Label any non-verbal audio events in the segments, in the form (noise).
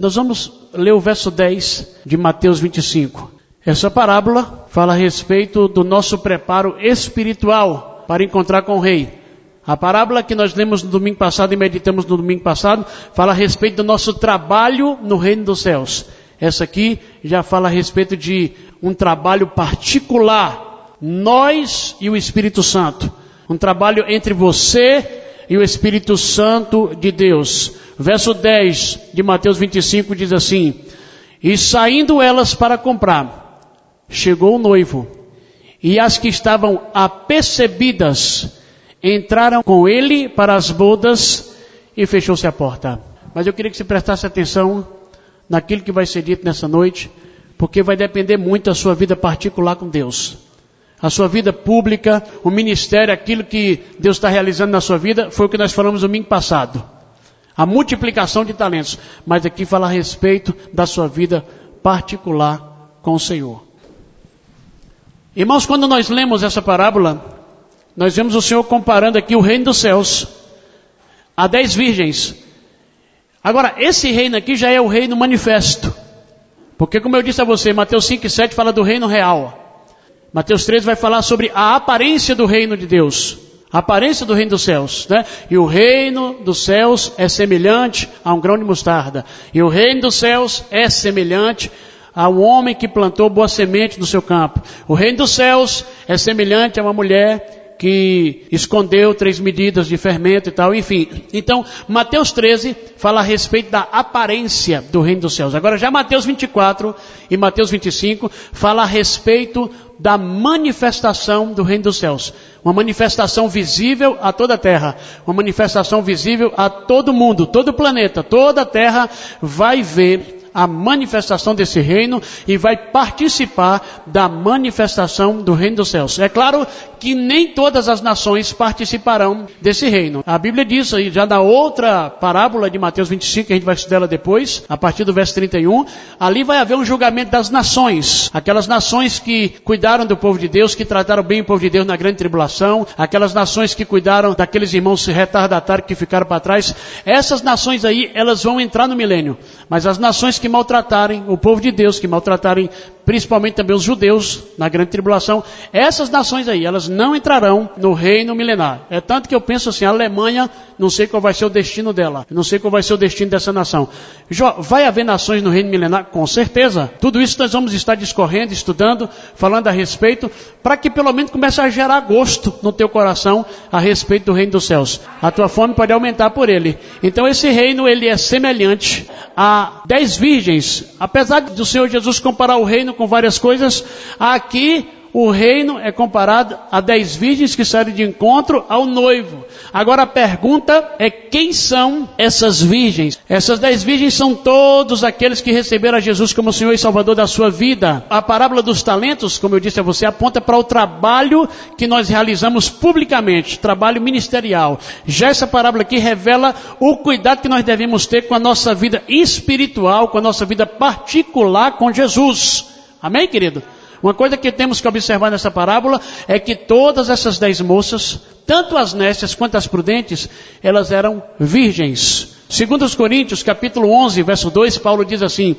Nós vamos ler o verso 10 de Mateus 25. Essa parábola fala a respeito do nosso preparo espiritual para encontrar com o rei. A parábola que nós lemos no domingo passado e meditamos no domingo passado fala a respeito do nosso trabalho no reino dos céus. Essa aqui já fala a respeito de um trabalho particular, nós e o Espírito Santo. Um trabalho entre você e o Espírito Santo de Deus. Verso 10 de Mateus 25 diz assim: E saindo elas para comprar, chegou o noivo, e as que estavam apercebidas entraram com ele para as bodas e fechou-se a porta. Mas eu queria que você prestasse atenção naquilo que vai ser dito nessa noite, porque vai depender muito da sua vida particular com Deus. A sua vida pública, o ministério, aquilo que Deus está realizando na sua vida, foi o que nós falamos domingo passado. A multiplicação de talentos. Mas aqui fala a respeito da sua vida particular com o Senhor. Irmãos, quando nós lemos essa parábola, nós vemos o Senhor comparando aqui o reino dos céus a dez virgens. Agora, esse reino aqui já é o reino manifesto. Porque, como eu disse a você, Mateus 5 e 7 fala do reino real. Mateus 13 vai falar sobre a aparência do reino de Deus. A aparência do reino dos céus, né? E o reino dos céus é semelhante a um grão de mostarda. E o reino dos céus é semelhante a um homem que plantou boa semente no seu campo. O reino dos céus é semelhante a uma mulher que escondeu três medidas de fermento e tal, enfim. Então, Mateus 13 fala a respeito da aparência do reino dos céus. Agora, já Mateus 24 e Mateus 25 fala a respeito da manifestação do reino dos céus. Uma manifestação visível a toda a terra. Uma manifestação visível a todo mundo, todo o planeta, toda a terra vai ver a manifestação desse reino e vai participar da manifestação do reino dos céus. É claro que nem todas as nações participarão desse reino. A Bíblia diz aí, já na outra parábola de Mateus 25, que a gente vai estudar depois, a partir do verso 31, ali vai haver um julgamento das nações. Aquelas nações que cuidaram do povo de Deus, que trataram bem o povo de Deus na grande tribulação, aquelas nações que cuidaram daqueles irmãos retardatários que ficaram para trás. Essas nações aí, elas vão entrar no milênio. Mas as nações que maltratarem o povo de Deus, que maltratarem principalmente também os judeus na grande tribulação, essas nações aí, elas não entrarão no reino milenar. É tanto que eu penso assim, a Alemanha, não sei qual vai ser o destino dela, não sei qual vai ser o destino dessa nação. Vai haver nações no reino milenar? Com certeza. Tudo isso nós vamos estar discorrendo, estudando, falando a respeito, para que pelo menos comece a gerar gosto no teu coração a respeito do reino dos céus. A tua fome pode aumentar por ele. Então esse reino, ele é semelhante a dez virgens. Apesar do Senhor Jesus comparar o reino com várias coisas. Aqui o reino é comparado a dez virgens que saíram de encontro ao noivo. Agora a pergunta é quem são essas virgens? Essas dez virgens são todos aqueles que receberam a Jesus como Senhor e Salvador da sua vida. A parábola dos talentos, como eu disse a você, aponta para o trabalho que nós realizamos publicamente, trabalho ministerial. Já essa parábola aqui revela o cuidado que nós devemos ter com a nossa vida espiritual, com a nossa vida particular com Jesus. Amém, querido? Uma coisa que temos que observar nessa parábola é que todas essas dez moças, tanto as nécias quanto as prudentes, elas eram virgens. Segundo os Coríntios, capítulo 11, verso 2, Paulo diz assim,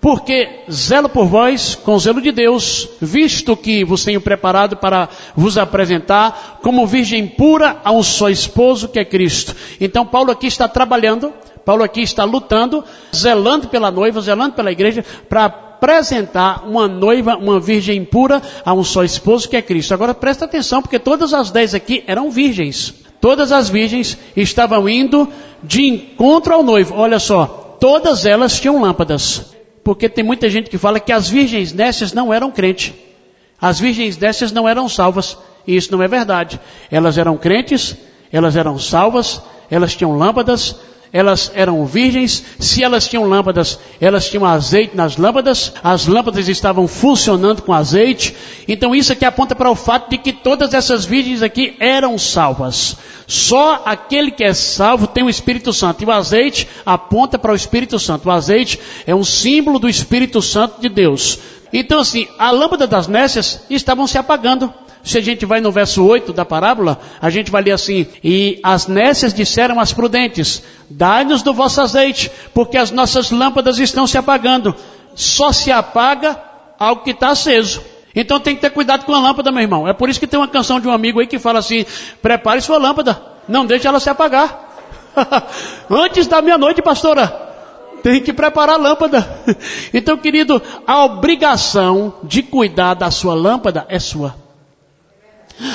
porque zelo por vós com zelo de Deus, visto que vos tenho preparado para vos apresentar como virgem pura a um só esposo que é Cristo. Então Paulo aqui está trabalhando, Paulo aqui está lutando, zelando pela noiva, zelando pela igreja, para apresentar uma noiva, uma virgem pura, a um só esposo que é Cristo. Agora presta atenção, porque todas as dez aqui eram virgens. Todas as virgens estavam indo de encontro ao noivo. Olha só, todas elas tinham lâmpadas. Porque tem muita gente que fala que as virgens dessas não eram crentes. As virgens dessas não eram salvas. E isso não é verdade. Elas eram crentes, elas eram salvas, elas tinham lâmpadas, elas eram virgens, se elas tinham lâmpadas, elas tinham azeite nas lâmpadas, as lâmpadas estavam funcionando com azeite. Então isso aqui aponta para o fato de que todas essas virgens aqui eram salvas. Só aquele que é salvo tem o Espírito Santo. E o azeite aponta para o Espírito Santo. O azeite é um símbolo do Espírito Santo de Deus. Então assim, a lâmpada das nécias estavam se apagando. Se a gente vai no verso 8 da parábola, a gente vai ler assim: E as nécias disseram às prudentes: Dai-nos do vosso azeite, porque as nossas lâmpadas estão se apagando. Só se apaga algo que está aceso. Então tem que ter cuidado com a lâmpada, meu irmão. É por isso que tem uma canção de um amigo aí que fala assim: Prepare sua lâmpada, não deixe ela se apagar. (laughs) Antes da meia-noite, pastora. Tem que preparar a lâmpada. (laughs) Então, querido, a obrigação de cuidar da sua lâmpada é sua.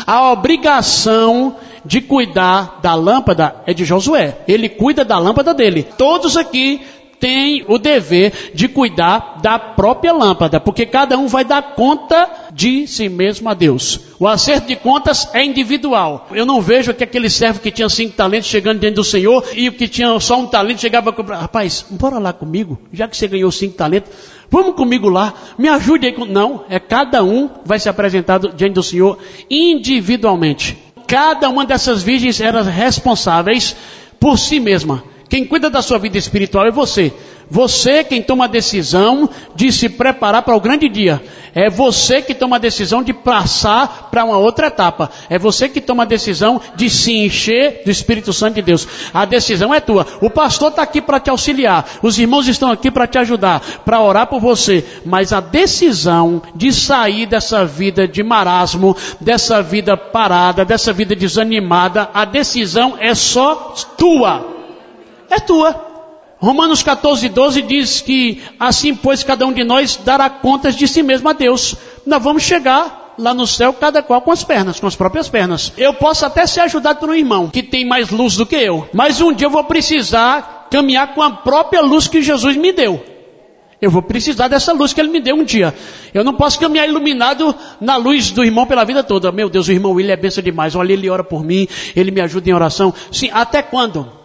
A obrigação de cuidar da lâmpada é de Josué. Ele cuida da lâmpada dele. Todos aqui têm o dever de cuidar da própria lâmpada, porque cada um vai dar conta de si mesmo a Deus. O acerto de contas é individual. Eu não vejo que aquele servo que tinha cinco talentos chegando dentro do Senhor e o que tinha só um talento chegava com rapaz, bora lá comigo, já que você ganhou cinco talentos, vamos comigo lá, me ajude aí. Com... Não, é cada um vai ser apresentado diante do Senhor individualmente. Cada uma dessas virgens eram responsáveis por si mesma. Quem cuida da sua vida espiritual é você. Você quem toma a decisão de se preparar para o grande dia. É você que toma a decisão de passar para uma outra etapa. É você que toma a decisão de se encher do Espírito Santo de Deus. A decisão é tua. O pastor está aqui para te auxiliar. Os irmãos estão aqui para te ajudar, para orar por você. Mas a decisão de sair dessa vida de marasmo, dessa vida parada, dessa vida desanimada, a decisão é só tua é tua. Romanos 14, 12 diz que assim, pois, cada um de nós dará contas de si mesmo a Deus. Nós vamos chegar lá no céu, cada qual com as pernas, com as próprias pernas. Eu posso até ser ajudado por um irmão que tem mais luz do que eu, mas um dia eu vou precisar caminhar com a própria luz que Jesus me deu. Eu vou precisar dessa luz que ele me deu um dia. Eu não posso caminhar iluminado na luz do irmão pela vida toda. Meu Deus, o irmão William é benção demais. Olha, ele ora por mim, ele me ajuda em oração. Sim, até quando?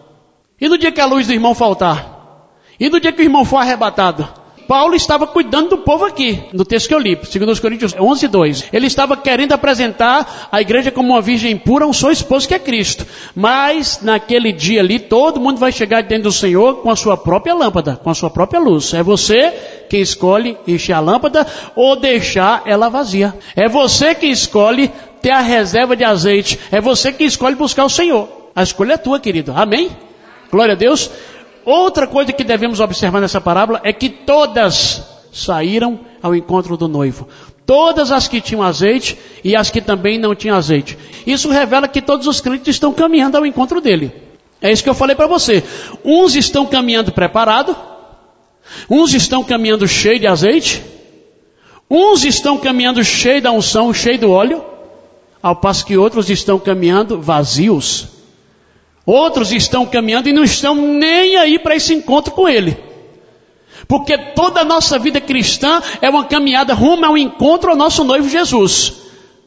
E no dia que a luz do irmão faltar? E no dia que o irmão for arrebatado? Paulo estava cuidando do povo aqui, no texto que eu li, 2 Coríntios 11, 2. Ele estava querendo apresentar a igreja como uma virgem pura, um seu esposo que é Cristo. Mas, naquele dia ali, todo mundo vai chegar dentro do Senhor com a sua própria lâmpada, com a sua própria luz. É você quem escolhe encher a lâmpada ou deixar ela vazia. É você que escolhe ter a reserva de azeite. É você que escolhe buscar o Senhor. A escolha é tua, querido. Amém? Glória a Deus. Outra coisa que devemos observar nessa parábola é que todas saíram ao encontro do noivo. Todas as que tinham azeite e as que também não tinham azeite. Isso revela que todos os crentes estão caminhando ao encontro dele. É isso que eu falei para você. Uns estão caminhando preparado, uns estão caminhando cheio de azeite, uns estão caminhando cheio da unção, cheio do óleo, ao passo que outros estão caminhando vazios. Outros estão caminhando e não estão nem aí para esse encontro com Ele. Porque toda a nossa vida cristã é uma caminhada rumo ao encontro ao nosso noivo Jesus.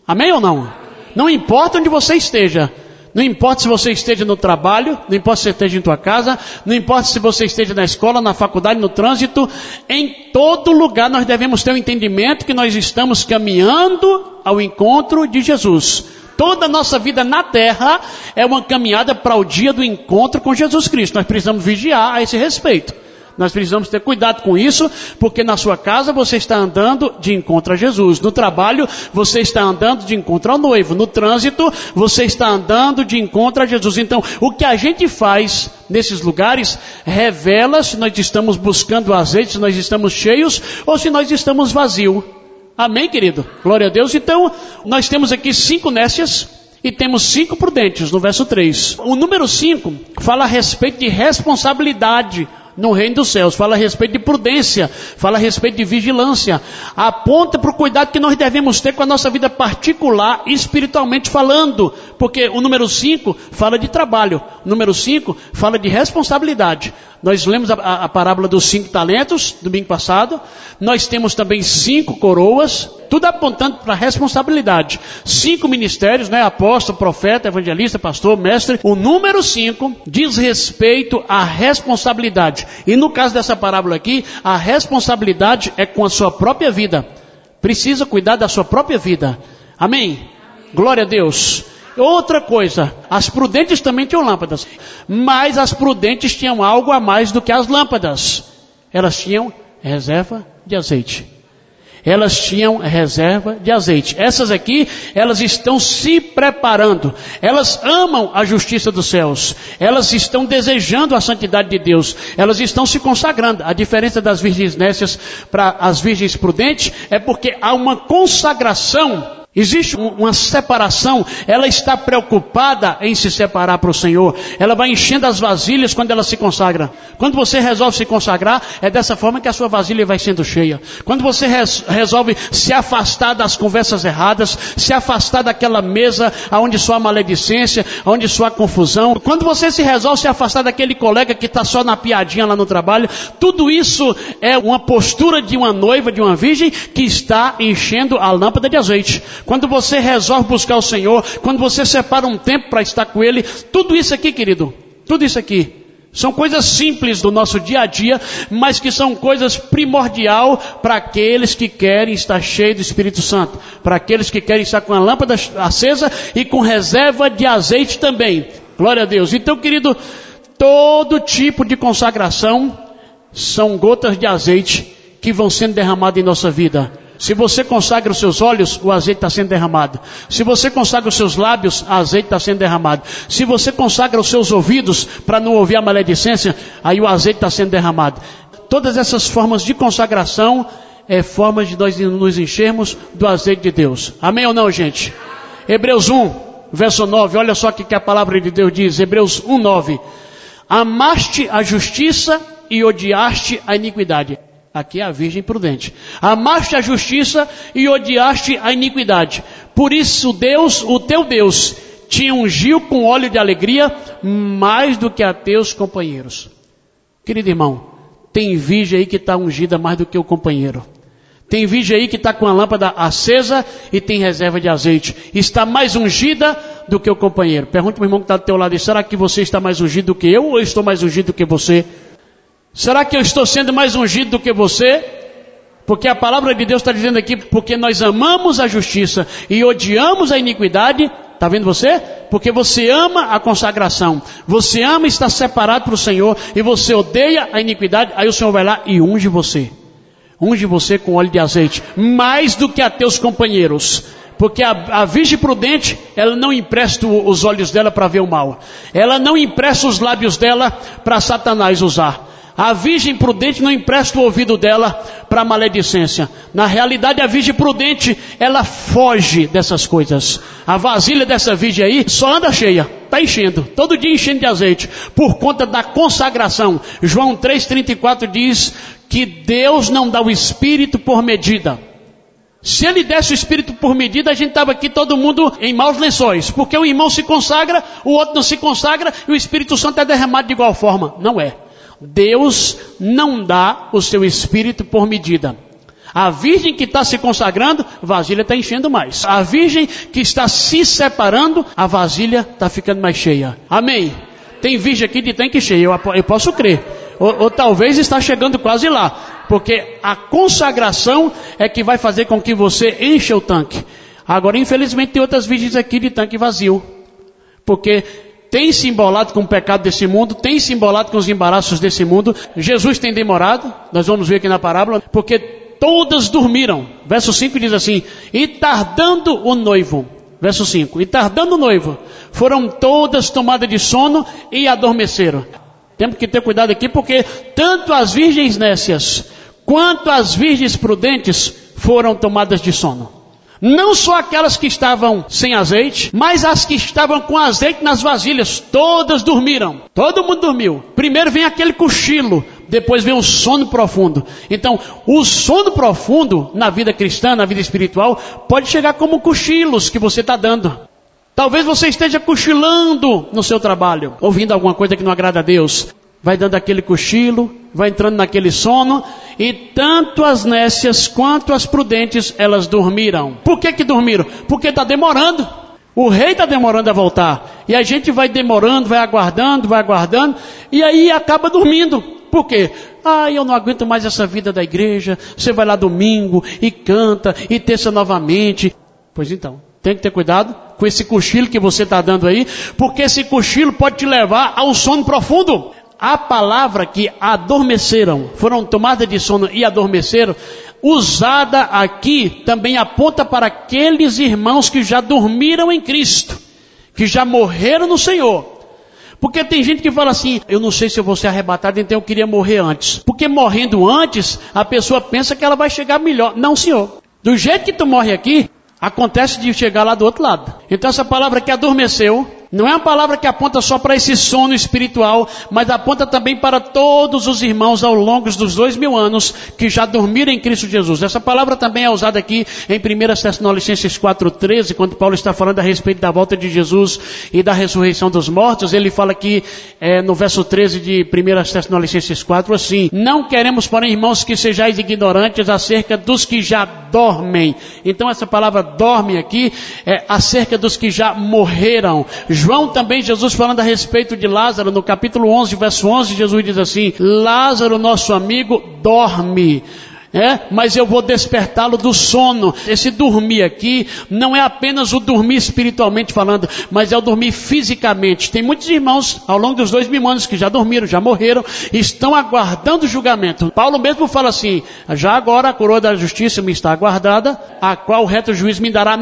Amém ou não? Não importa onde você esteja. Não importa se você esteja no trabalho, não importa se você esteja em tua casa, não importa se você esteja na escola, na faculdade, no trânsito, em todo lugar nós devemos ter o um entendimento que nós estamos caminhando ao encontro de Jesus. Toda a nossa vida na terra é uma caminhada para o dia do encontro com Jesus Cristo. Nós precisamos vigiar a esse respeito. Nós precisamos ter cuidado com isso, porque na sua casa você está andando de encontro a Jesus. No trabalho, você está andando de encontro ao noivo. No trânsito, você está andando de encontro a Jesus. Então, o que a gente faz nesses lugares revela se nós estamos buscando azeite, se nós estamos cheios ou se nós estamos vazios. Amém, querido? Glória a Deus. Então, nós temos aqui cinco nécias e temos cinco prudentes, no verso 3. O número 5 fala a respeito de responsabilidade no reino dos céus, fala a respeito de prudência, fala a respeito de vigilância, aponta para o cuidado que nós devemos ter com a nossa vida particular, espiritualmente falando, porque o número 5 fala de trabalho, o número 5 fala de responsabilidade. Nós lemos a, a, a, parábola dos cinco talentos, domingo passado. Nós temos também cinco coroas, tudo apontando para responsabilidade. Cinco ministérios, né? Apóstolo, profeta, evangelista, pastor, mestre. O número cinco diz respeito à responsabilidade. E no caso dessa parábola aqui, a responsabilidade é com a sua própria vida. Precisa cuidar da sua própria vida. Amém? Glória a Deus. Outra coisa, as prudentes também tinham lâmpadas, mas as prudentes tinham algo a mais do que as lâmpadas. Elas tinham reserva de azeite. Elas tinham reserva de azeite. Essas aqui, elas estão se preparando. Elas amam a justiça dos céus. Elas estão desejando a santidade de Deus. Elas estão se consagrando. A diferença das virgens nécias para as virgens prudentes é porque há uma consagração Existe uma separação, ela está preocupada em se separar para o Senhor. Ela vai enchendo as vasilhas quando ela se consagra. Quando você resolve se consagrar, é dessa forma que a sua vasilha vai sendo cheia. Quando você res resolve se afastar das conversas erradas, se afastar daquela mesa onde só há maledicência, onde só há confusão. Quando você se resolve se afastar daquele colega que está só na piadinha lá no trabalho, tudo isso é uma postura de uma noiva, de uma virgem, que está enchendo a lâmpada de azeite quando você resolve buscar o Senhor, quando você separa um tempo para estar com Ele, tudo isso aqui, querido, tudo isso aqui, são coisas simples do nosso dia a dia, mas que são coisas primordial para aqueles que querem estar cheios do Espírito Santo, para aqueles que querem estar com a lâmpada acesa e com reserva de azeite também. Glória a Deus. Então, querido, todo tipo de consagração são gotas de azeite que vão sendo derramadas em nossa vida. Se você consagra os seus olhos, o azeite está sendo derramado. Se você consagra os seus lábios, o azeite está sendo derramado. Se você consagra os seus ouvidos para não ouvir a maledicência, aí o azeite está sendo derramado. Todas essas formas de consagração é formas de nós nos enchermos do azeite de Deus. Amém ou não, gente? Hebreus 1, verso 9, olha só o que a palavra de Deus diz. Hebreus 1, 9. Amaste a justiça e odiaste a iniquidade. Aqui é a virgem prudente. Amaste a justiça e odiaste a iniquidade. Por isso Deus, o teu Deus, te ungiu com óleo de alegria mais do que a teus companheiros. Querido irmão, tem virgem aí que está ungida mais do que o companheiro. Tem virgem aí que está com a lâmpada acesa e tem reserva de azeite. Está mais ungida do que o companheiro. Pergunta para o irmão que está do teu lado, será que você está mais ungido do que eu ou eu estou mais ungido do que você? Será que eu estou sendo mais ungido do que você? Porque a palavra de Deus está dizendo aqui, porque nós amamos a justiça e odiamos a iniquidade, Está vendo você? Porque você ama a consagração, você ama estar separado para o Senhor e você odeia a iniquidade, aí o Senhor vai lá e unge você. Unge você com óleo de azeite, mais do que a teus companheiros. Porque a, a virgem prudente, ela não empresta os olhos dela para ver o mal. Ela não empresta os lábios dela para Satanás usar. A virgem prudente não empresta o ouvido dela para maledicência. Na realidade, a virgem prudente, ela foge dessas coisas. A vasilha dessa virgem aí só anda cheia, está enchendo, todo dia enchendo de azeite, por conta da consagração. João 3,34 diz que Deus não dá o espírito por medida. Se ele desse o espírito por medida, a gente estava aqui todo mundo em maus lençóis, porque o irmão se consagra, o outro não se consagra e o Espírito Santo é derramado de igual forma. Não é. Deus não dá o seu espírito por medida. A virgem que está se consagrando, a vasilha está enchendo mais. A virgem que está se separando, a vasilha está ficando mais cheia. Amém? Tem virgem aqui de tanque cheio, eu, eu posso crer. Ou, ou talvez está chegando quase lá. Porque a consagração é que vai fazer com que você encha o tanque. Agora, infelizmente, tem outras virgens aqui de tanque vazio. Porque tem se embolado com o pecado desse mundo, tem se embolado com os embaraços desse mundo. Jesus tem demorado, nós vamos ver aqui na parábola, porque todas dormiram. Verso 5 diz assim: E tardando o noivo, verso 5, e tardando o noivo, foram todas tomadas de sono e adormeceram. Temos que ter cuidado aqui, porque tanto as virgens nécias quanto as virgens prudentes foram tomadas de sono. Não só aquelas que estavam sem azeite, mas as que estavam com azeite nas vasilhas, todas dormiram. Todo mundo dormiu. Primeiro vem aquele cochilo, depois vem o sono profundo. Então, o sono profundo na vida cristã, na vida espiritual, pode chegar como cochilos que você está dando. Talvez você esteja cochilando no seu trabalho, ouvindo alguma coisa que não agrada a Deus vai dando aquele cochilo, vai entrando naquele sono, e tanto as nécias quanto as prudentes, elas dormiram. Por que que dormiram? Porque está demorando. O rei está demorando a voltar. E a gente vai demorando, vai aguardando, vai aguardando, e aí acaba dormindo. Por quê? Ah, eu não aguento mais essa vida da igreja. Você vai lá domingo e canta e terça novamente. Pois então, tem que ter cuidado com esse cochilo que você está dando aí, porque esse cochilo pode te levar ao sono profundo. A palavra que adormeceram, foram tomadas de sono e adormeceram, usada aqui também aponta para aqueles irmãos que já dormiram em Cristo, que já morreram no Senhor. Porque tem gente que fala assim, eu não sei se eu vou ser arrebatado, então eu queria morrer antes. Porque morrendo antes, a pessoa pensa que ela vai chegar melhor. Não, senhor. Do jeito que tu morre aqui, acontece de chegar lá do outro lado. Então essa palavra que adormeceu, não é uma palavra que aponta só para esse sono espiritual, mas aponta também para todos os irmãos ao longo dos dois mil anos que já dormiram em Cristo Jesus. Essa palavra também é usada aqui em 1 Tessalonicenses 4,13, quando Paulo está falando a respeito da volta de Jesus e da ressurreição dos mortos. Ele fala aqui é, no verso 13 de 1 Tessalonicenses 4 assim: Não queremos, porém, irmãos, que sejais ignorantes acerca dos que já dormem. Então essa palavra dorme aqui é acerca dos que já morreram João também, Jesus falando a respeito de Lázaro, no capítulo 11, verso 11, Jesus diz assim: Lázaro, nosso amigo, dorme. É, mas eu vou despertá-lo do sono. Esse dormir aqui não é apenas o dormir espiritualmente falando, mas é o dormir fisicamente. Tem muitos irmãos ao longo dos dois mil anos que já dormiram, já morreram, estão aguardando o julgamento. Paulo mesmo fala assim: já agora a coroa da justiça me está aguardada, a qual o reto juiz me dará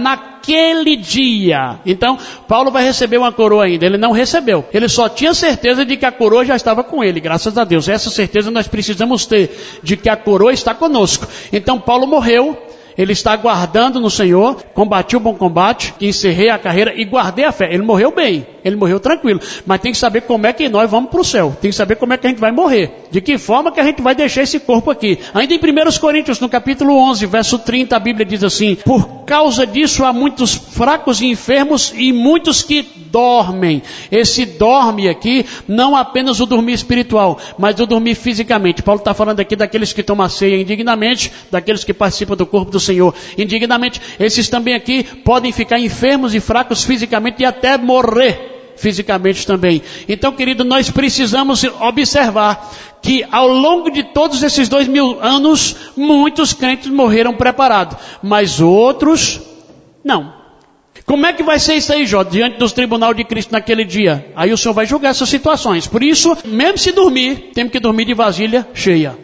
naquele dia. Então, Paulo vai receber uma coroa ainda. Ele não recebeu. Ele só tinha certeza de que a coroa já estava com ele, graças a Deus. Essa certeza nós precisamos ter, de que a coroa está conosco. Então Paulo morreu, ele está aguardando no Senhor, combati o bom combate, encerrei a carreira e guardei a fé. Ele morreu bem, ele morreu tranquilo. Mas tem que saber como é que nós vamos para o céu. Tem que saber como é que a gente vai morrer. De que forma que a gente vai deixar esse corpo aqui. Ainda em 1 Coríntios, no capítulo 11, verso 30, a Bíblia diz assim: Por causa disso há muitos fracos e enfermos e muitos que dormem. Esse dorme aqui, não apenas o dormir espiritual, mas o dormir fisicamente. Paulo está falando aqui daqueles que tomam ceia indignamente, daqueles que participam do corpo do Senhor indignamente. Esses também aqui podem ficar enfermos e fracos fisicamente e até morrer fisicamente também. Então, querido, nós precisamos observar que ao longo de todos esses dois mil anos, muitos crentes morreram preparados, mas outros não. Como é que vai ser isso aí, Jó, diante dos tribunal de Cristo naquele dia? Aí o Senhor vai julgar essas situações. Por isso, mesmo se dormir, temos que dormir de vasilha cheia.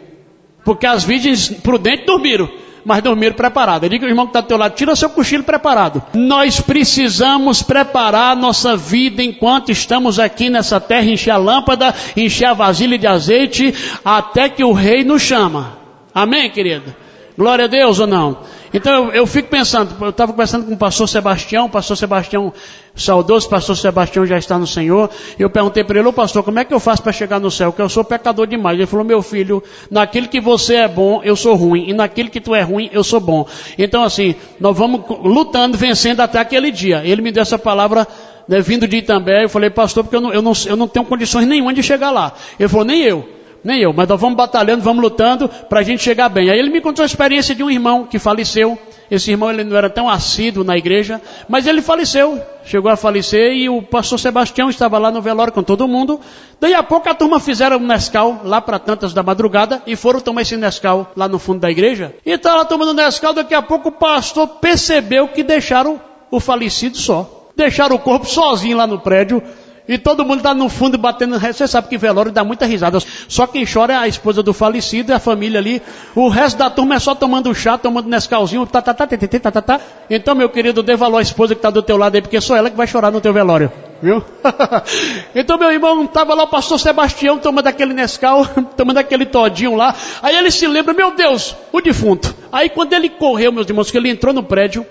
Porque as virgens prudentes dormiram mas dormiram preparados. Diga ao irmão que está do teu lado, tira seu cochilo preparado. Nós precisamos preparar nossa vida enquanto estamos aqui nessa terra, encher a lâmpada, encher a vasilha de azeite, até que o rei nos chama. Amém, querido? Glória a Deus ou não? Então eu, eu fico pensando, eu estava conversando com o pastor Sebastião, o pastor Sebastião, saudoso pastor Sebastião já está no Senhor, eu perguntei para ele, ô pastor, como é que eu faço para chegar no céu? Porque eu sou pecador demais. Ele falou, meu filho, naquele que você é bom, eu sou ruim, e naquele que tu é ruim, eu sou bom. Então assim, nós vamos lutando, vencendo até aquele dia. Ele me deu essa palavra né, vindo de Itambé, eu falei, pastor, porque eu não, eu, não, eu não tenho condições nenhuma de chegar lá. Ele falou, nem eu. Nem eu, mas nós vamos batalhando, vamos lutando para a gente chegar bem. Aí ele me contou a experiência de um irmão que faleceu. Esse irmão ele não era tão assíduo na igreja, mas ele faleceu. Chegou a falecer e o pastor Sebastião estava lá no velório com todo mundo. Daí a pouco a turma fizeram um Nescau lá para tantas da madrugada e foram tomar esse Nescau lá no fundo da igreja. E estava lá tomando Nescau, daqui a pouco o pastor percebeu que deixaram o falecido só. Deixaram o corpo sozinho lá no prédio e todo mundo está no fundo batendo. Você sabe que velório dá muita risada. Só quem chora é a esposa do falecido e a família ali. O resto da turma é só tomando chá, tomando Nescauzinho. Tá, tá, tá, tá, tá, tá, tá. Então, meu querido, dê valor à esposa que está do teu lado aí, porque é só ela que vai chorar no teu velório. Viu? (laughs) então, meu irmão, estava lá o pastor Sebastião tomando aquele Nescau, (laughs) tomando aquele todinho lá. Aí ele se lembra, meu Deus, o defunto. Aí quando ele correu, meus irmãos, que ele entrou no prédio,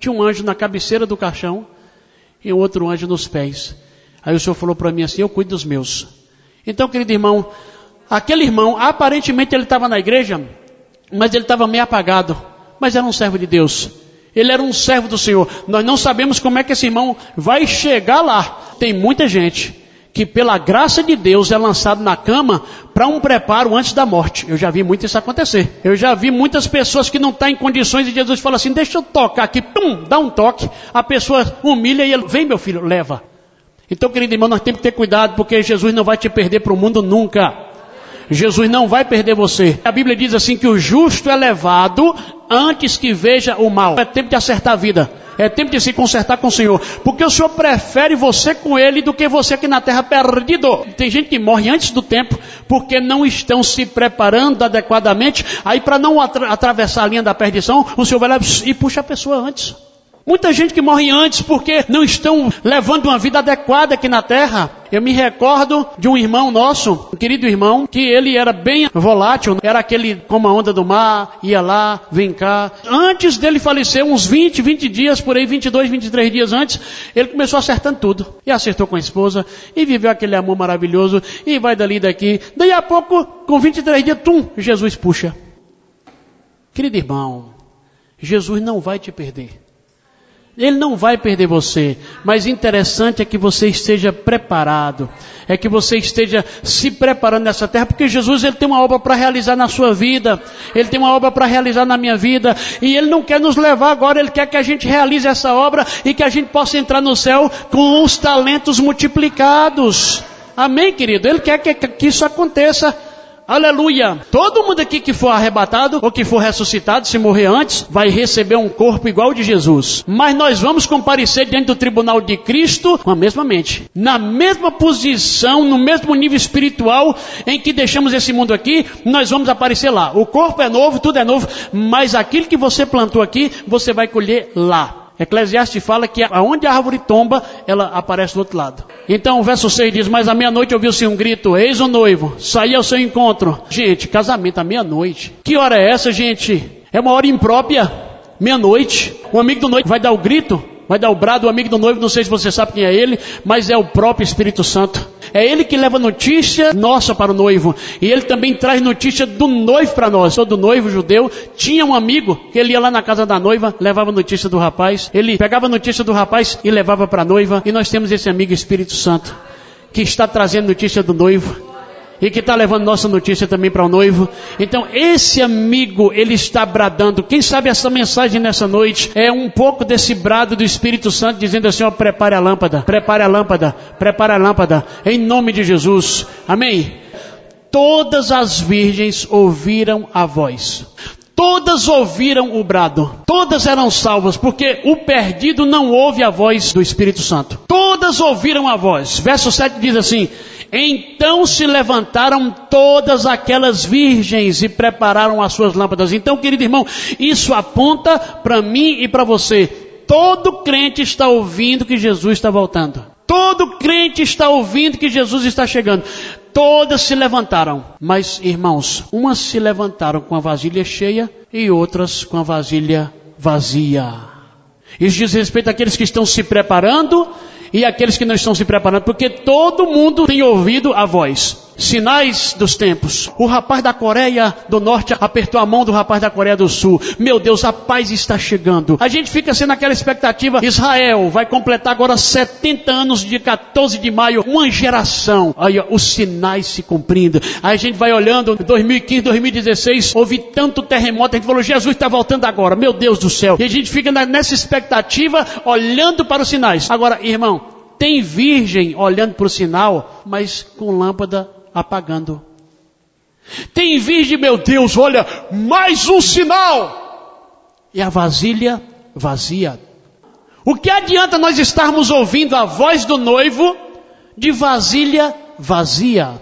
tinha um anjo na cabeceira do caixão e outro anjo nos pés. Aí o Senhor falou para mim assim: Eu cuido dos meus. Então, querido irmão, aquele irmão, aparentemente ele estava na igreja, mas ele estava meio apagado. Mas era um servo de Deus. Ele era um servo do Senhor. Nós não sabemos como é que esse irmão vai chegar lá. Tem muita gente que, pela graça de Deus, é lançado na cama para um preparo antes da morte. Eu já vi muito isso acontecer. Eu já vi muitas pessoas que não estão em condições e Jesus fala assim: Deixa eu tocar aqui, pum, dá um toque. A pessoa humilha e ele, vem meu filho, leva. Então, querido irmão, nós temos que ter cuidado, porque Jesus não vai te perder para o mundo nunca. Jesus não vai perder você. A Bíblia diz assim que o justo é levado antes que veja o mal. É tempo de acertar a vida. É tempo de se consertar com o Senhor. Porque o Senhor prefere você com Ele do que você aqui na terra perdido. Tem gente que morre antes do tempo porque não estão se preparando adequadamente. Aí para não atra atravessar a linha da perdição, o Senhor vai lá e puxa a pessoa antes. Muita gente que morre antes porque não estão levando uma vida adequada aqui na terra. Eu me recordo de um irmão nosso, um querido irmão, que ele era bem volátil, era aquele como a onda do mar, ia lá, vem cá. Antes dele falecer, uns 20, 20 dias, por aí, 22, 23 dias antes, ele começou acertando tudo. E acertou com a esposa, e viveu aquele amor maravilhoso, e vai dali daqui. Daí a pouco, com 23 dias, tum, Jesus puxa. Querido irmão, Jesus não vai te perder. Ele não vai perder você, mas interessante é que você esteja preparado, é que você esteja se preparando nessa terra, porque Jesus ele tem uma obra para realizar na sua vida, ele tem uma obra para realizar na minha vida, e ele não quer nos levar agora, ele quer que a gente realize essa obra e que a gente possa entrar no céu com os talentos multiplicados. Amém, querido? Ele quer que, que isso aconteça. Aleluia! Todo mundo aqui que for arrebatado ou que for ressuscitado, se morrer antes, vai receber um corpo igual ao de Jesus. Mas nós vamos comparecer diante do tribunal de Cristo com a mesma mente, na mesma posição, no mesmo nível espiritual em que deixamos esse mundo aqui, nós vamos aparecer lá. O corpo é novo, tudo é novo, mas aquilo que você plantou aqui, você vai colher lá. Eclesiastes fala que aonde a árvore tomba, ela aparece do outro lado. Então o verso 6 diz, mas à meia-noite ouviu-se um grito, eis o noivo, saí ao seu encontro. Gente, casamento à meia-noite. Que hora é essa, gente? É uma hora imprópria, meia-noite. O amigo do noivo vai dar o grito, vai dar o brado, o amigo do noivo, não sei se você sabe quem é ele, mas é o próprio Espírito Santo. É ele que leva notícia nossa para o noivo. E ele também traz notícia do noivo para nós. Todo noivo judeu tinha um amigo que ele ia lá na casa da noiva, levava notícia do rapaz. Ele pegava notícia do rapaz e levava para a noiva. E nós temos esse amigo Espírito Santo que está trazendo notícia do noivo e que está levando nossa notícia também para o noivo. Então, esse amigo, ele está bradando. Quem sabe essa mensagem nessa noite é um pouco desse brado do Espírito Santo dizendo assim: ó, prepare a lâmpada, prepare a lâmpada, prepare a lâmpada, em nome de Jesus. Amém? Todas as virgens ouviram a voz. Todas ouviram o brado, todas eram salvas, porque o perdido não ouve a voz do Espírito Santo. Todas ouviram a voz. Verso 7 diz assim: Então se levantaram todas aquelas virgens e prepararam as suas lâmpadas. Então, querido irmão, isso aponta para mim e para você. Todo crente está ouvindo que Jesus está voltando. Todo crente está ouvindo que Jesus está chegando. Todas se levantaram, mas irmãos, umas se levantaram com a vasilha cheia e outras com a vasilha vazia. Isso diz respeito àqueles que estão se preparando e aqueles que não estão se preparando, porque todo mundo tem ouvido a voz. Sinais dos tempos. O rapaz da Coreia do Norte apertou a mão do rapaz da Coreia do Sul. Meu Deus, a paz está chegando. A gente fica sendo aquela expectativa. Israel vai completar agora 70 anos de 14 de maio. Uma geração. Aí ó, os sinais se cumprindo. Aí a gente vai olhando, 2015, 2016, houve tanto terremoto. A gente falou, Jesus está voltando agora. Meu Deus do céu. E a gente fica nessa expectativa, olhando para os sinais. Agora, irmão, tem virgem olhando para o sinal, mas com lâmpada apagando. Tem virgem, meu Deus, olha, mais um sinal. E a vasilha vazia. O que adianta nós estarmos ouvindo a voz do noivo de vasilha vazia?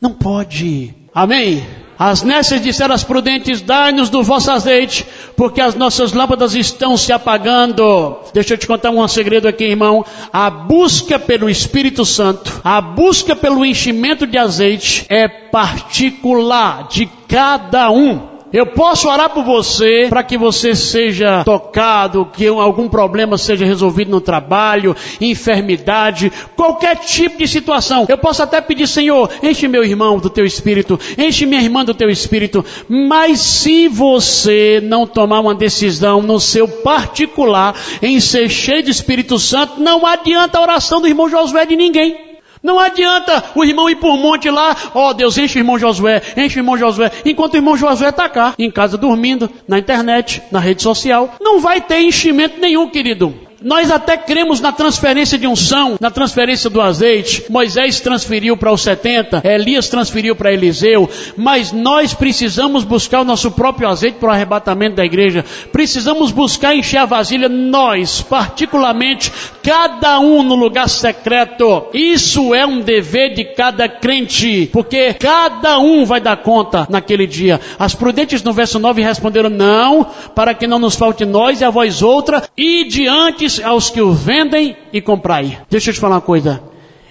Não pode. Amém? As nécias disseram às prudentes, dai-nos do vosso azeite, porque as nossas lâmpadas estão se apagando. Deixa eu te contar um segredo aqui, irmão. A busca pelo Espírito Santo, a busca pelo enchimento de azeite é particular de cada um. Eu posso orar por você para que você seja tocado, que algum problema seja resolvido no trabalho, enfermidade, qualquer tipo de situação. Eu posso até pedir, Senhor, enche meu irmão do teu espírito, enche minha irmã do teu espírito. Mas se você não tomar uma decisão no seu particular em ser cheio de Espírito Santo, não adianta a oração do irmão Josué de ninguém. Não adianta o irmão ir por monte lá, ó oh, Deus, enche o irmão Josué, enche o irmão Josué, enquanto o irmão Josué está cá, em casa dormindo, na internet, na rede social. Não vai ter enchimento nenhum, querido. Nós até cremos na transferência de unção, na transferência do azeite. Moisés transferiu para os 70, Elias transferiu para Eliseu, mas nós precisamos buscar o nosso próprio azeite para o arrebatamento da igreja. Precisamos buscar encher a vasilha, nós, particularmente, cada um no lugar secreto. Isso é um dever de cada crente, porque cada um vai dar conta naquele dia. As prudentes no verso 9 responderam: Não, para que não nos falte nós e a voz outra, e diante aos que o vendem e comprai. Deixa eu te falar uma coisa.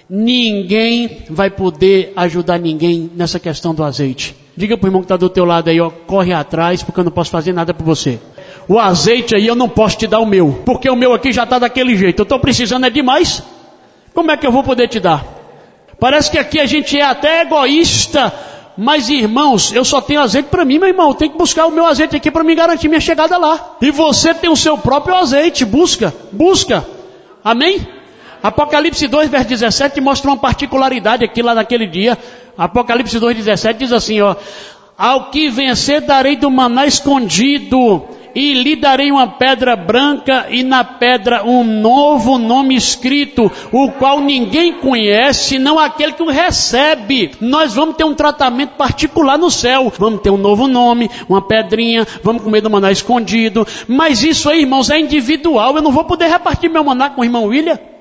Ninguém vai poder ajudar ninguém nessa questão do azeite. Diga pro irmão que está do teu lado aí, ó, corre atrás, porque eu não posso fazer nada por você. O azeite aí eu não posso te dar o meu, porque o meu aqui já está daquele jeito. Eu estou precisando é demais. Como é que eu vou poder te dar? Parece que aqui a gente é até egoísta mas irmãos, eu só tenho azeite para mim, meu irmão. Tenho que buscar o meu azeite aqui para me garantir minha chegada lá. E você tem o seu próprio azeite. Busca, busca. Amém? Apocalipse 2, verso 17 mostra uma particularidade aqui lá naquele dia. Apocalipse 2, 17 diz assim, ó. Ao que vencer darei do maná escondido e lhe darei uma pedra branca e na pedra um novo nome escrito, o qual ninguém conhece, não aquele que o recebe. Nós vamos ter um tratamento particular no céu. Vamos ter um novo nome, uma pedrinha, vamos comer do maná escondido. Mas isso aí, irmãos, é individual. Eu não vou poder repartir meu maná com o irmão William.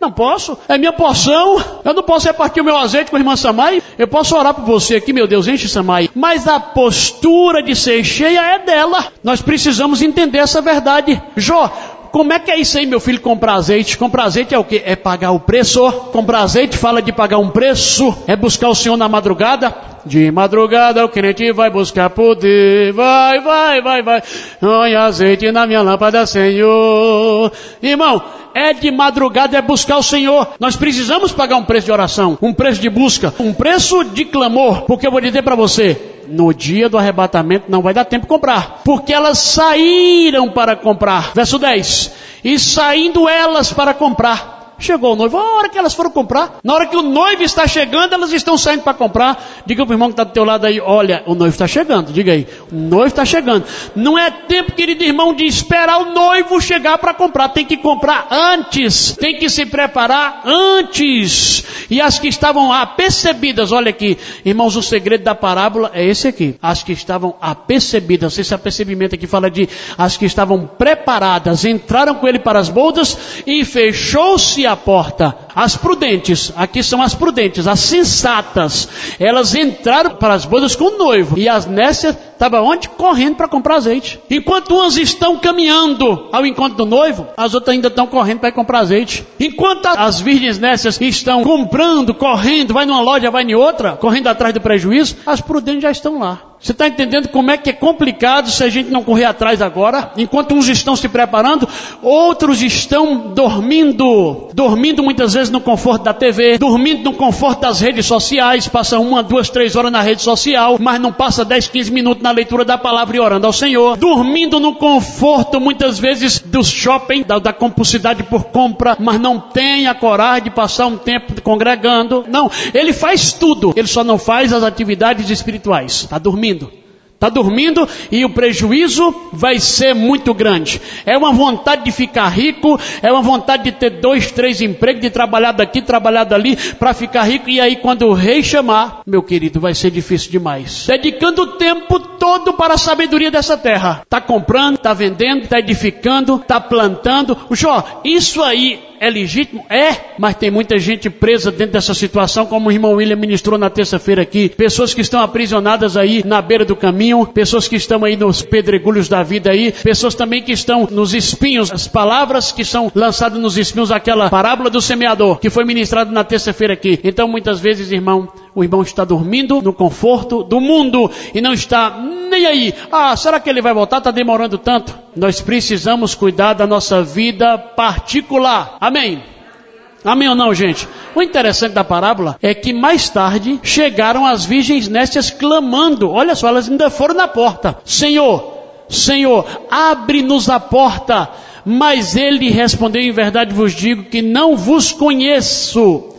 Não posso. É minha porção. Eu não posso repartir o meu azeite com a irmã Samai. Eu posso orar por você aqui, meu Deus, enche Samai. Mas a postura de ser cheia é dela. Nós precisamos entender essa verdade. Jó, como é que é isso aí, meu filho, comprar azeite? Comprar azeite é o quê? É pagar o preço. Comprar azeite fala de pagar um preço. É buscar o Senhor na madrugada. De madrugada o crente vai buscar poder. Vai, vai, vai, vai. Põe azeite na minha lâmpada, Senhor. Irmão, é de madrugada, é buscar o Senhor. Nós precisamos pagar um preço de oração, um preço de busca, um preço de clamor, porque eu vou dizer para você, no dia do arrebatamento não vai dar tempo de comprar, porque elas saíram para comprar. Verso 10. E saindo elas para comprar, Chegou o noivo, a hora que elas foram comprar, na hora que o noivo está chegando, elas estão saindo para comprar. Diga para o irmão que está do teu lado aí, olha, o noivo está chegando, diga aí, o noivo está chegando. Não é tempo, querido irmão, de esperar o noivo chegar para comprar, tem que comprar antes, tem que se preparar antes. E as que estavam apercebidas, olha aqui, irmãos, o segredo da parábola é esse aqui. As que estavam apercebidas, esse apercebimento aqui fala de as que estavam preparadas, entraram com ele para as boldas e fechou-se a porta. As prudentes, aqui são as prudentes, as sensatas, elas entraram para as bodas com o noivo. E as nécias estavam onde? Correndo para comprar azeite. Enquanto umas estão caminhando ao encontro do noivo, as outras ainda estão correndo para comprar azeite. Enquanto as virgens nécias estão comprando, correndo, vai numa loja, vai em outra, correndo atrás do prejuízo, as prudentes já estão lá. Você está entendendo como é que é complicado se a gente não correr atrás agora? Enquanto uns estão se preparando, outros estão dormindo. Dormindo muitas vezes no conforto da TV, dormindo no conforto das redes sociais, passa uma, duas, três horas na rede social, mas não passa 10, 15 minutos na leitura da palavra e orando ao Senhor. Dormindo no conforto muitas vezes do shopping, da, da compulsividade por compra, mas não tem a coragem de passar um tempo congregando. Não, ele faz tudo, ele só não faz as atividades espirituais. Está dormindo. Está dormindo e o prejuízo vai ser muito grande. É uma vontade de ficar rico, é uma vontade de ter dois, três empregos, de trabalhar daqui, trabalhar dali, para ficar rico. E aí, quando o rei chamar, meu querido, vai ser difícil demais. Dedicando o tempo todo para a sabedoria dessa terra. Está comprando, está vendendo, está edificando, está plantando. Jó, isso aí é legítimo? É, mas tem muita gente presa dentro dessa situação, como o irmão William ministrou na terça-feira aqui. Pessoas que estão aprisionadas aí na beira do caminho, pessoas que estão aí nos pedregulhos da vida aí, pessoas também que estão nos espinhos, as palavras que são lançadas nos espinhos, aquela parábola do semeador, que foi ministrada na terça-feira aqui. Então, muitas vezes, irmão, o irmão está dormindo no conforto do mundo e não está nem aí. Ah, será que ele vai voltar? Está demorando tanto. Nós precisamos cuidar da nossa vida particular. Amém. Amém ou não, gente? O interessante da parábola é que mais tarde chegaram as virgens nécias clamando. Olha só, elas ainda foram na porta. Senhor, Senhor, abre-nos a porta. Mas ele respondeu: Em verdade vos digo que não vos conheço.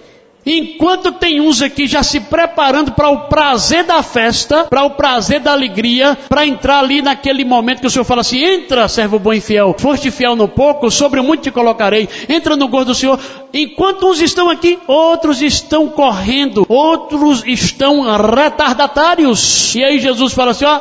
Enquanto tem uns aqui já se preparando para o prazer da festa, para o prazer da alegria, para entrar ali naquele momento que o Senhor fala assim: entra, servo bom e fiel, foste fiel no pouco, sobre muito te colocarei, entra no gosto do Senhor. Enquanto uns estão aqui, outros estão correndo, outros estão retardatários. E aí Jesus fala assim: ó,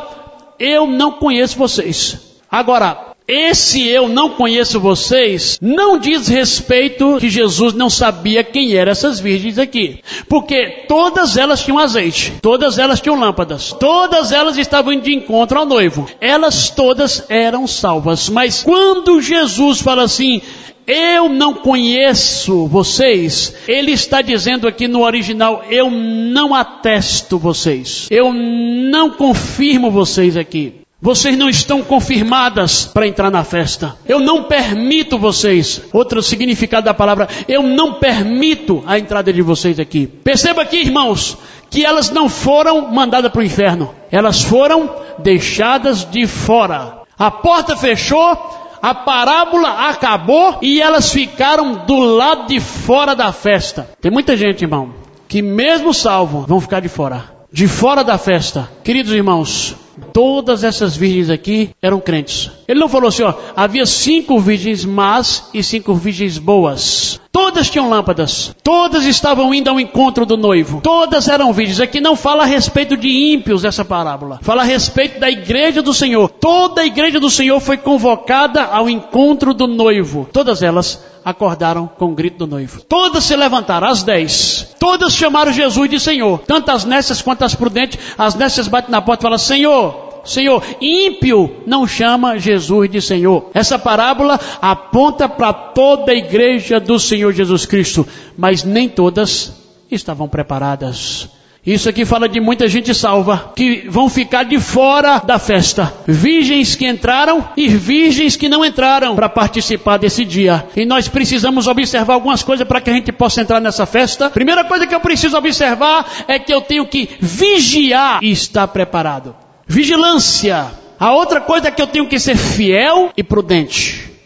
eu não conheço vocês. Agora, esse eu não conheço vocês não diz respeito que Jesus não sabia quem eram essas virgens aqui. Porque todas elas tinham azeite, todas elas tinham lâmpadas, todas elas estavam de encontro ao noivo. Elas todas eram salvas. Mas quando Jesus fala assim, eu não conheço vocês, ele está dizendo aqui no original, eu não atesto vocês, eu não confirmo vocês aqui. Vocês não estão confirmadas para entrar na festa. Eu não permito vocês. Outro significado da palavra, eu não permito a entrada de vocês aqui. Perceba aqui, irmãos, que elas não foram mandadas para o inferno. Elas foram deixadas de fora. A porta fechou, a parábola acabou e elas ficaram do lado de fora da festa. Tem muita gente, irmão, que mesmo salvo vão ficar de fora. De fora da festa. Queridos irmãos, Todas essas virgens aqui eram crentes. Ele não falou assim, ó, havia cinco virgens más e cinco virgens boas. Todas tinham lâmpadas. Todas estavam indo ao encontro do noivo. Todas eram virgens. Aqui não fala a respeito de ímpios essa parábola. Fala a respeito da igreja do Senhor. Toda a igreja do Senhor foi convocada ao encontro do noivo. Todas elas acordaram com o grito do noivo. Todas se levantaram, as dez. Todas chamaram Jesus de Senhor. Tanto as nécias quanto as prudentes. As nécias batem na porta e falam, Senhor, Senhor. Ímpio não chama Jesus de Senhor. Essa parábola aponta para toda a igreja do Senhor Jesus Cristo, mas nem todas estavam preparadas. Isso aqui fala de muita gente salva, que vão ficar de fora da festa. Virgens que entraram e virgens que não entraram para participar desse dia. E nós precisamos observar algumas coisas para que a gente possa entrar nessa festa. Primeira coisa que eu preciso observar é que eu tenho que vigiar e estar preparado. Vigilância. A outra coisa é que eu tenho que ser fiel e prudente.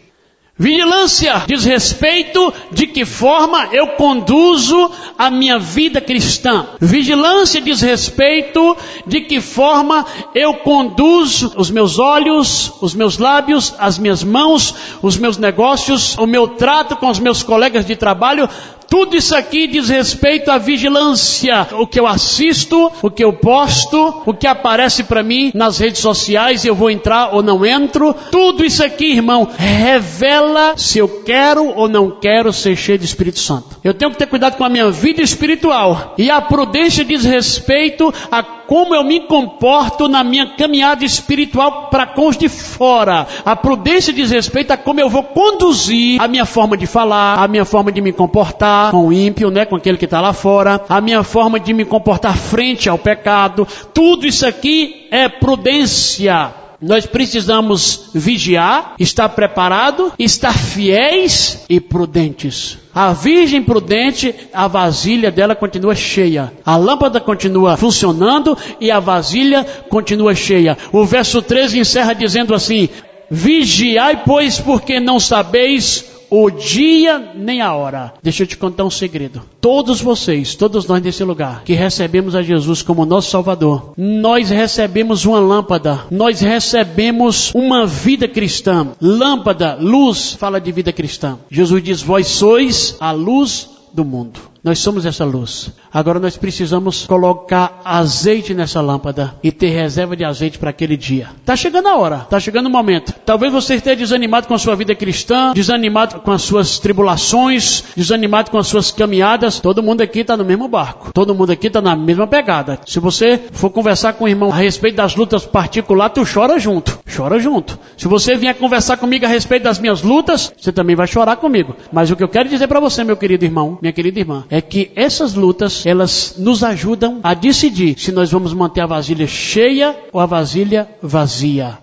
Vigilância diz respeito de que forma eu conduzo a minha vida cristã. Vigilância diz respeito de que forma eu conduzo os meus olhos, os meus lábios, as minhas mãos, os meus negócios, o meu trato com os meus colegas de trabalho, tudo isso aqui diz respeito à vigilância. O que eu assisto, o que eu posto, o que aparece para mim nas redes sociais, eu vou entrar ou não entro. Tudo isso aqui, irmão, revela se eu quero ou não quero ser cheio de Espírito Santo. Eu tenho que ter cuidado com a minha vida espiritual. E a prudência diz respeito a como eu me comporto na minha caminhada espiritual para com os de fora. A prudência diz respeito a como eu vou conduzir a minha forma de falar, a minha forma de me comportar com o ímpio, né, com aquele que está lá fora, a minha forma de me comportar frente ao pecado. Tudo isso aqui é prudência. Nós precisamos vigiar, estar preparado, estar fiéis e prudentes. A virgem prudente, a vasilha dela continua cheia. A lâmpada continua funcionando e a vasilha continua cheia. O verso 13 encerra dizendo assim: Vigiai, pois, porque não sabeis o dia nem a hora. Deixa eu te contar um segredo. Todos vocês, todos nós nesse lugar, que recebemos a Jesus como nosso Salvador, nós recebemos uma lâmpada, nós recebemos uma vida cristã. Lâmpada, luz, fala de vida cristã. Jesus diz: Vós sois a luz do mundo. Nós somos essa luz. Agora nós precisamos colocar azeite nessa lâmpada e ter reserva de azeite para aquele dia. Está chegando a hora, está chegando o momento. Talvez você esteja desanimado com a sua vida cristã, desanimado com as suas tribulações, desanimado com as suas caminhadas. Todo mundo aqui está no mesmo barco. Todo mundo aqui está na mesma pegada. Se você for conversar com o irmão a respeito das lutas particulares, tu chora junto. Chora junto. Se você vier conversar comigo a respeito das minhas lutas, você também vai chorar comigo. Mas o que eu quero dizer para você, meu querido irmão, minha querida irmã, é que essas lutas, elas nos ajudam a decidir se nós vamos manter a vasilha cheia ou a vasilha vazia.